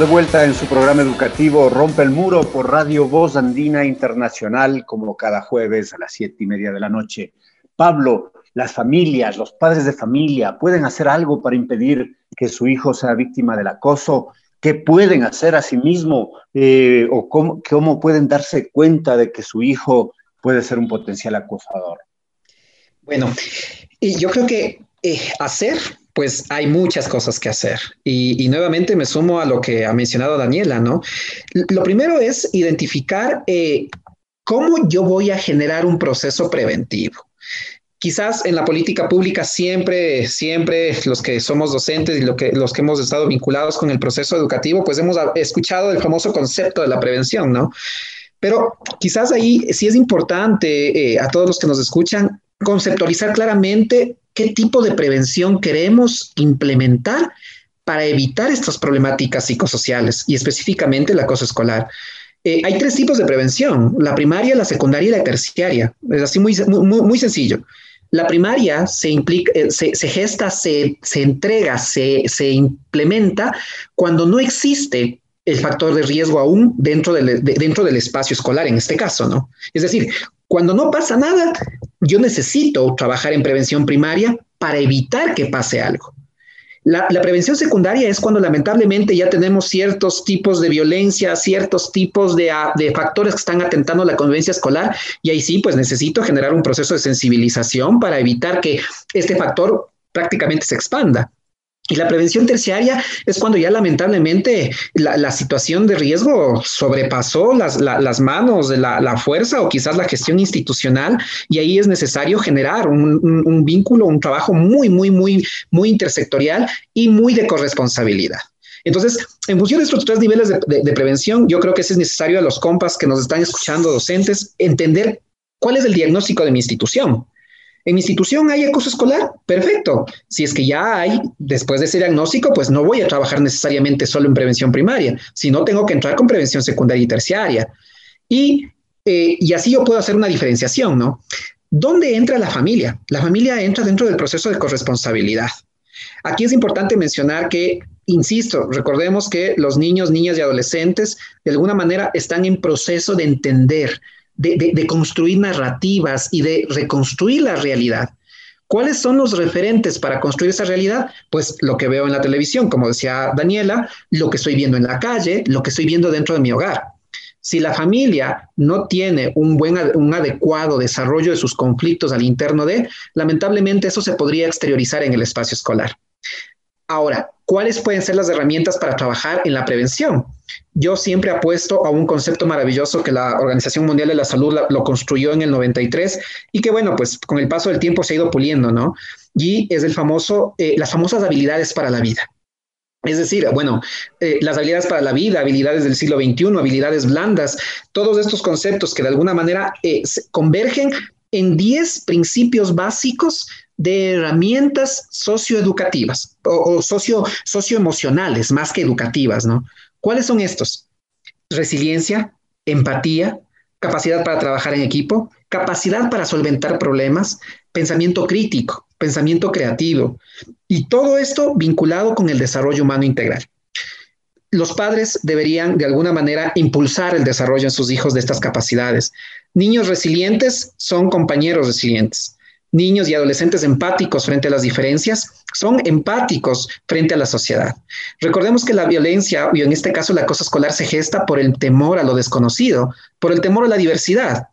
De vuelta en su programa educativo Rompe el Muro por Radio Voz Andina Internacional, como cada jueves a las siete y media de la noche. Pablo, las familias, los padres de familia, ¿pueden hacer algo para impedir que su hijo sea víctima del acoso? ¿Qué pueden hacer a sí mismo? Eh, ¿O cómo, pueden darse cuenta de que su hijo puede ser un potencial acosador? Bueno, yo creo que eh, hacer pues hay muchas cosas que hacer. Y, nuevamente me sumo a lo que ha mencionado Daniela, ¿no? Lo primero es identificar eh, cómo yo voy a generar un proceso preventivo. Quizás en la política pública siempre, siempre los que somos docentes y lo que, los que hemos estado vinculados con el proceso educativo, pues hemos escuchado el famoso concepto de la prevención, ¿no? Pero quizás ahí sí es importante eh, a todos los que nos escuchan conceptualizar claramente qué tipo de prevención queremos implementar para evitar estas problemáticas psicosociales y específicamente el acoso escolar. Eh, hay tres tipos de prevención, la primaria, la secundaria y la terciaria. Es así muy, muy, muy sencillo. La primaria se, implica, eh, se, gesta, se, entrega, se, se, implementa cuando no existe el factor de riesgo aún dentro del, dentro del espacio escolar, en este caso, ¿no? Es decir, cuando no pasa nada, yo necesito trabajar en prevención primaria para evitar que pase algo. La, prevención secundaria es cuando lamentablemente ya tenemos ciertos tipos de violencia, ciertos tipos de, de, factores que están atentando la convivencia escolar y ahí sí, pues necesito generar un proceso de sensibilización para evitar que este factor prácticamente se expanda. Y la prevención terciaria es cuando ya lamentablemente la, situación de riesgo sobrepasó las, manos de la, fuerza o quizás la gestión institucional y ahí es necesario generar un, vínculo, un trabajo muy, muy, muy, muy intersectorial y muy de corresponsabilidad. Entonces, en función de estos tres niveles de, prevención, yo creo que es necesario a los compas que nos están escuchando, docentes, entender cuál es el diagnóstico de mi institución. En mi institución hay acoso escolar, perfecto. Si es que ya hay, después de ese diagnóstico, pues no voy a trabajar necesariamente solo en prevención primaria, sino tengo que entrar con prevención secundaria y terciaria. Y, eh, y así yo puedo hacer una diferenciación, ¿no? ¿Dónde entra la familia? La familia entra dentro del proceso de corresponsabilidad. Aquí es importante mencionar que, insisto, recordemos que los niños, niñas y adolescentes de alguna manera están en proceso de entender, de, construir narrativas y de reconstruir la realidad. ¿Cuáles son los referentes para construir esa realidad? Pues lo que veo en la televisión, como decía Daniela, lo que estoy viendo en la calle, lo que estoy viendo dentro de mi hogar. Si la familia no tiene un buen, un adecuado desarrollo de sus conflictos al interno de, lamentablemente eso se podría exteriorizar en el espacio escolar. Ahora, ¿cuáles pueden ser las herramientas para trabajar en la prevención? Yo siempre apuesto a un concepto maravilloso que la Organización Mundial de la Salud lo construyó en el 93 y que, bueno, pues con el paso del tiempo se ha ido puliendo, ¿no? Y es el famoso, eh, las famosas habilidades para la vida. Es decir, bueno, eh, las habilidades para la vida, habilidades del siglo XXI, habilidades blandas, todos estos conceptos que de alguna manera eh, convergen en 10 principios básicos de herramientas socioeducativas o, socio, socioemocionales más que educativas, ¿no? ¿Cuáles son estos? Resiliencia, empatía, capacidad para trabajar en equipo, capacidad para solventar problemas, pensamiento crítico, pensamiento creativo, y todo esto vinculado con el desarrollo humano integral. Los padres deberían de alguna manera impulsar el desarrollo en sus hijos de estas capacidades. Niños resilientes son compañeros resilientes niños y adolescentes empáticos frente a las diferencias son empáticos frente a la sociedad. Recordemos que la violencia, y en este caso la cosa escolar, se gesta por el temor a lo desconocido, por el temor a la diversidad.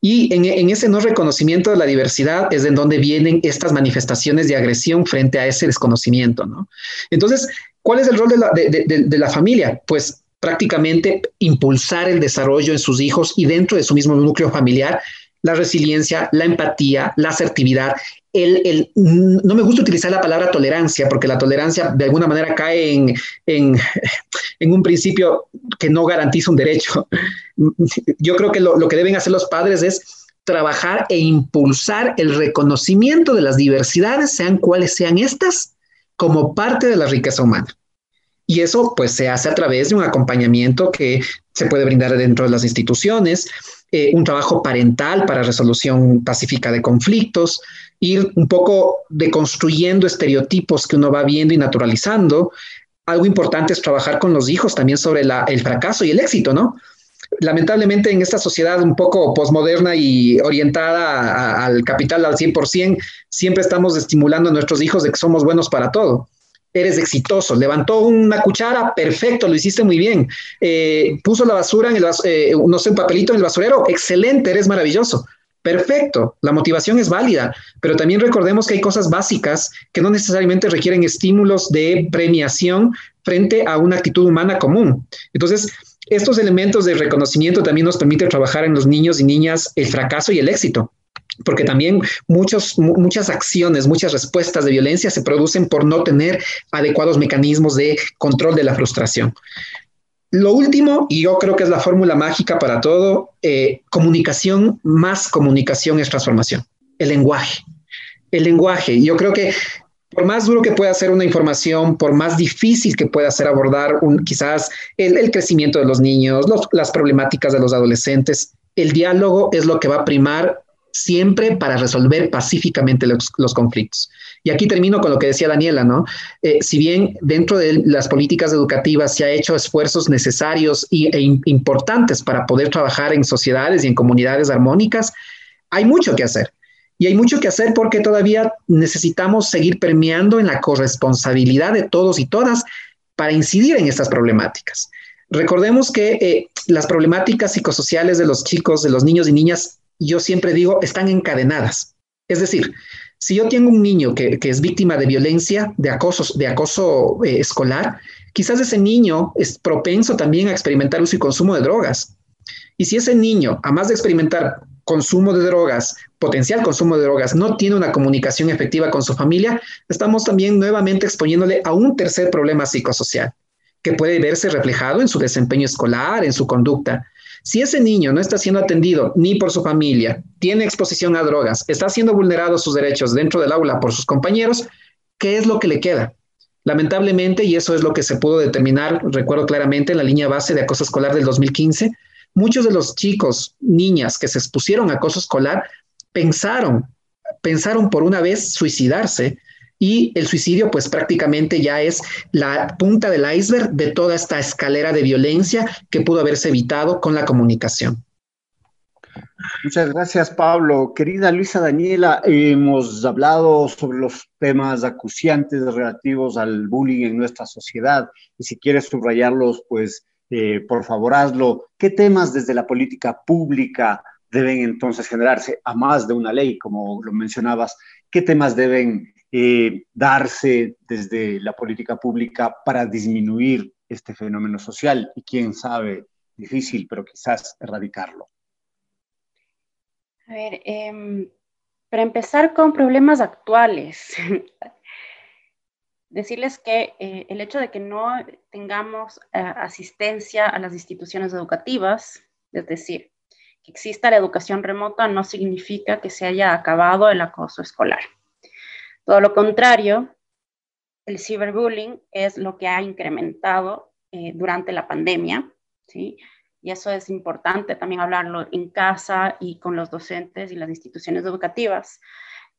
Y en, ese no reconocimiento de la diversidad es de donde vienen estas manifestaciones de agresión frente a ese desconocimiento, ¿no? Entonces, ¿cuál es el rol de la familia? Pues prácticamente impulsar el desarrollo en sus hijos y dentro de su mismo núcleo familiar la resiliencia, la empatía, la asertividad. El, no me gusta utilizar la palabra tolerancia porque la tolerancia de alguna manera cae en, en, un principio que no garantiza un derecho. Yo creo que lo, lo que deben hacer los padres es trabajar e impulsar el reconocimiento de las diversidades, sean cuales sean estas, como parte de la riqueza humana. Y eso pues se hace a través de un acompañamiento que se puede brindar dentro de las instituciones, eh, un trabajo parental para resolución pacífica de conflictos, ir un poco deconstruyendo estereotipos que uno va viendo y naturalizando, algo importante es trabajar con los hijos también sobre el fracaso y el éxito, ¿no? Lamentablemente en esta sociedad un poco posmoderna y orientada al capital al 100%, siempre estamos estimulando a nuestros hijos de que somos buenos para todo eres exitoso. Levantó una cuchara, perfecto, lo hiciste muy bien. Eh, puso la basura en el, eh, no sé, un papelito en el basurero, excelente, eres maravilloso. Perfecto, la motivación es válida, pero también recordemos que hay cosas básicas que no necesariamente requieren estímulos de premiación frente a una actitud humana común. Entonces, estos elementos de reconocimiento también nos permiten trabajar en los niños y niñas el fracaso y el éxito porque también muchos, muchas acciones, muchas respuestas de violencia se producen por no tener adecuados mecanismos de control de la frustración. Lo último, y yo creo que es la fórmula mágica para todo, eh, comunicación más comunicación es transformación. El lenguaje. El lenguaje. Yo creo que por más duro que pueda ser una información, por más difícil que pueda ser abordar quizás el, crecimiento de los niños, las problemáticas de los adolescentes, el diálogo es lo que va a primar siempre para resolver pacíficamente los, conflictos. Y aquí termino con lo que decía Daniela, ¿no? Eh, si bien dentro de las políticas educativas se ha hecho esfuerzos necesarios y, e importantes para poder trabajar en sociedades y en comunidades armónicas, hay mucho que hacer. Y hay mucho que hacer porque todavía necesitamos seguir premiando en la corresponsabilidad de todos y todas para incidir en estas problemáticas. Recordemos que eh, las problemáticas psicosociales de los chicos, de los niños y niñas yo siempre digo, están encadenadas. Es decir, si yo tengo un niño que, es víctima de violencia, de acoso, de acoso eh, escolar, quizás ese niño es propenso también a experimentar uso y consumo de drogas. Y si ese niño, además de experimentar consumo de drogas, potencial consumo de drogas, no tiene una comunicación efectiva con su familia, estamos también nuevamente exponiéndole a un tercer problema psicosocial que puede verse reflejado en su desempeño escolar, en su conducta. Si ese niño no está siendo atendido ni por su familia, tiene exposición a drogas, está siendo vulnerado sus derechos dentro del aula por sus compañeros, ¿qué es lo que le queda? Lamentablemente, y eso es lo que se pudo determinar, recuerdo claramente en la línea base de acoso escolar del 2015, muchos de los chicos, niñas que se expusieron a acoso escolar pensaron, pensaron por una vez suicidarse y el suicidio pues prácticamente ya es la punta del iceberg de toda esta escalera de violencia que pudo haberse evitado con la comunicación. Muchas gracias, Pablo. Querida Luisa Daniela, hemos hablado sobre los temas acuciantes relativos al bullying en nuestra sociedad y si quieres subrayarlos, pues eh, por favor hazlo. ¿Qué temas desde la política pública deben entonces generarse, a más de una ley, como lo mencionabas? ¿Qué temas deben eh, darse desde la política pública para disminuir este fenómeno social y quién sabe, difícil, pero quizás erradicarlo? A ver, em, para empezar con problemas actuales, decirles que eh, el hecho de que no tengamos eh, asistencia a las instituciones educativas, es decir, que exista la educación remota, no significa que se haya acabado el acoso escolar. Todo lo contrario, el ciberbullying es lo que ha incrementado eh, durante la pandemia, ¿sí? Y eso es importante también hablarlo en casa y con los docentes y las instituciones educativas,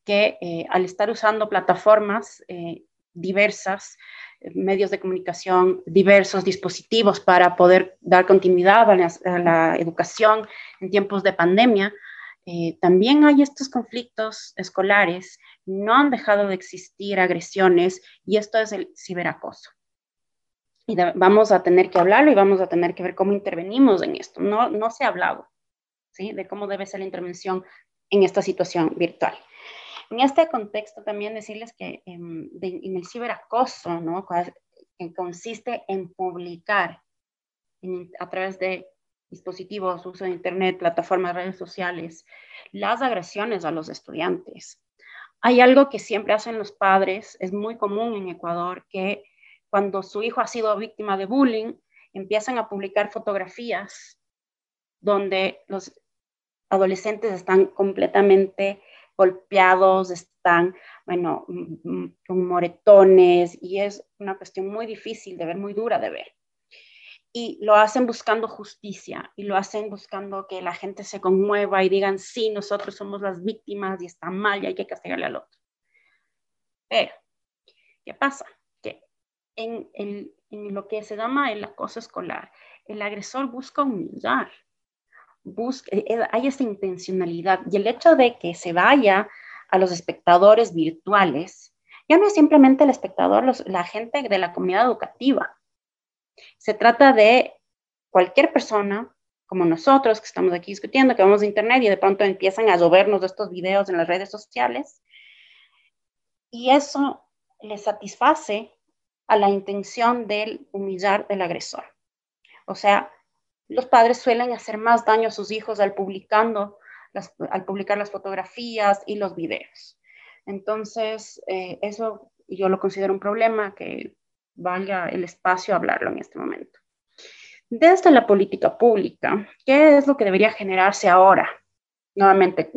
que eh, al estar usando plataformas eh, diversas, medios de comunicación, diversos dispositivos para poder dar continuidad a la educación en tiempos de pandemia, eh, también hay estos conflictos escolares, no han dejado de existir agresiones y esto es el ciberacoso. Y vamos a tener que hablarlo y vamos a tener que ver cómo intervenimos en esto. No, no se ha hablado ¿sí? de cómo debe ser la intervención en esta situación virtual. En este contexto también decirles que em, en el ciberacoso, ¿no? que consiste en publicar a través de dispositivos, uso de Internet, plataformas, redes sociales, las agresiones a los estudiantes. Hay algo que siempre hacen los padres, es muy común en Ecuador, que cuando su hijo ha sido víctima de bullying, empiezan a publicar fotografías donde los adolescentes están completamente golpeados, están, bueno, con moretones y es una cuestión muy difícil de ver, muy dura de ver y lo hacen buscando justicia y lo hacen buscando que la gente se conmueva y digan, sí, nosotros somos las víctimas y está mal y hay que castigarle al otro. Pero, ¿qué pasa? Que en, en lo que se llama el acoso escolar, el agresor busca humillar, busca, eh, eh, hay esa intencionalidad y el hecho de que se vaya a los espectadores virtuales, ya no es simplemente el espectador, la gente de la comunidad educativa. Se trata de cualquier persona como nosotros que estamos aquí discutiendo, que vamos a internet y de pronto empiezan a llovernos de estos videos en las redes sociales. Y eso le satisface a la intención del humillar del agresor. O sea, los padres suelen hacer más daño a sus hijos al, publicando al publicar las fotografías y los videos. Entonces, eh, eso yo lo considero un problema que valga el espacio hablarlo en este momento. Desde la política pública, ¿qué es lo que debería generarse ahora? Nuevamente,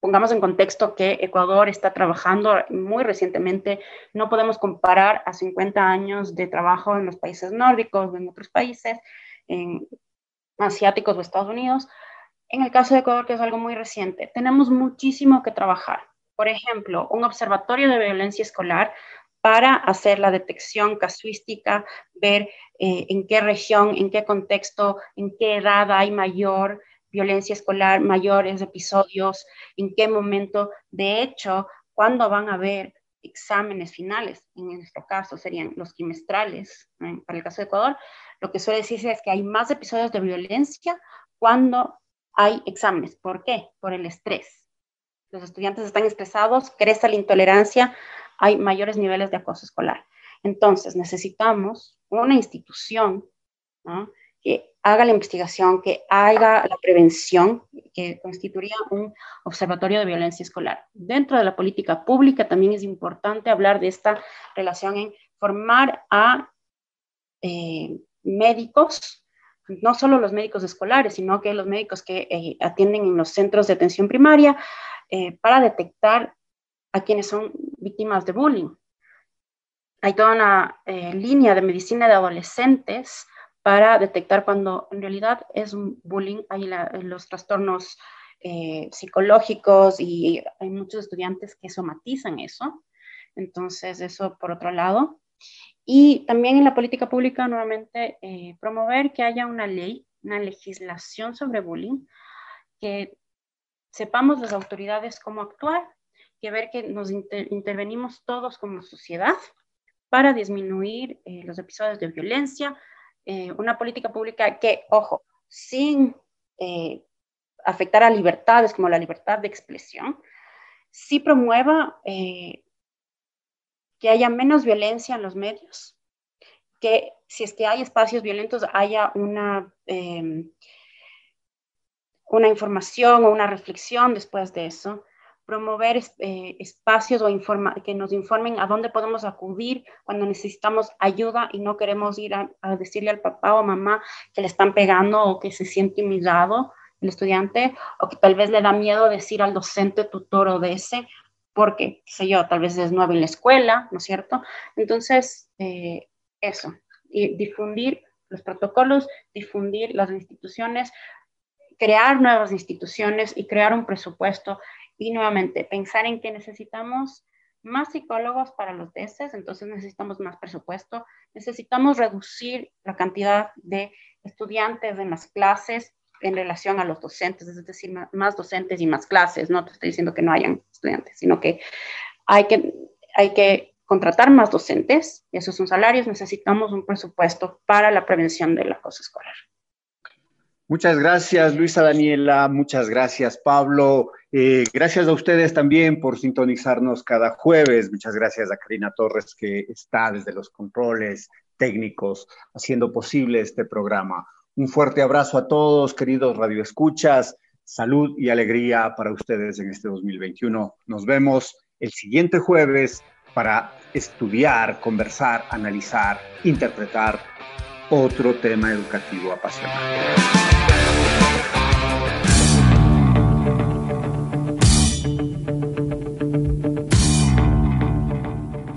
pongamos en contexto que Ecuador está trabajando muy recientemente, no podemos comparar a 50 años de trabajo en los países nórdicos o en otros países, en asiáticos o Estados Unidos. En el caso de Ecuador, que es algo muy reciente, tenemos muchísimo que trabajar. Por ejemplo, un observatorio de violencia escolar para hacer la detección casuística, ver eh, en qué región, en qué contexto, en qué edad hay mayor violencia escolar, mayores episodios, en qué momento. De hecho, cuándo van a haber exámenes finales, en nuestro caso serían los trimestrales, para el caso de Ecuador, lo que suele decirse es que hay más episodios de violencia cuando hay exámenes. ¿Por qué? Por el estrés. Los estudiantes están estresados, crece la intolerancia, hay mayores niveles de acoso escolar. Entonces, necesitamos una institución que haga la investigación, que haga la prevención, que constituiría un observatorio de violencia escolar. Dentro de la política pública también es importante hablar de esta relación en formar a eh, médicos, no solo los médicos escolares, sino que los médicos que eh, atienden en los centros de atención primaria eh, para detectar a quienes son víctimas de bullying. Hay toda una línea de medicina de adolescentes para detectar cuando en realidad es un bullying, hay los trastornos eh, psicológicos y hay muchos estudiantes que somatizan eso. Entonces, eso por otro lado. Y también en la política pública, nuevamente, eh, promover que haya una ley, una legislación sobre bullying, que sepamos las autoridades cómo actuar, que ver que nos intervenimos todos como sociedad para disminuir eh, los episodios de violencia, eh, una política pública que, ojo, sin eh, afectar a libertades como la libertad de expresión, sí promueva que haya menos violencia en los medios, que si es que hay espacios violentos haya una, una información o una reflexión después de eso, promover eh, espacios o que nos informen a dónde podemos acudir cuando necesitamos ayuda y no queremos ir a, decirle al papá o mamá que le están pegando o que se siente humillado el estudiante o que tal vez le da miedo decir al docente, tutor o de ese porque, qué sé yo, tal vez es nuevo en la escuela, ¿no es cierto? Entonces, eh, eso, y difundir los protocolos, difundir las instituciones, crear nuevas instituciones y crear un presupuesto y nuevamente, pensar en que necesitamos más psicólogos para los DESES, entonces necesitamos más presupuesto, necesitamos reducir la cantidad de estudiantes en las clases en relación a los docentes, es decir, más docentes y más clases, no te estoy diciendo que no hayan estudiantes, sino que hay que, hay que contratar más docentes, esos son salarios, necesitamos un presupuesto para la prevención del acoso escolar. Muchas gracias, Luisa Daniela, muchas gracias, Pablo. Eh, gracias a ustedes también por sintonizarnos cada jueves. Muchas gracias a Karina Torres que está desde los controles técnicos haciendo posible este programa. Un fuerte abrazo a todos, queridos radioescuchas. Salud y alegría para ustedes en este 2021. Nos vemos el siguiente jueves para estudiar, conversar, analizar, interpretar otro tema educativo apasionante.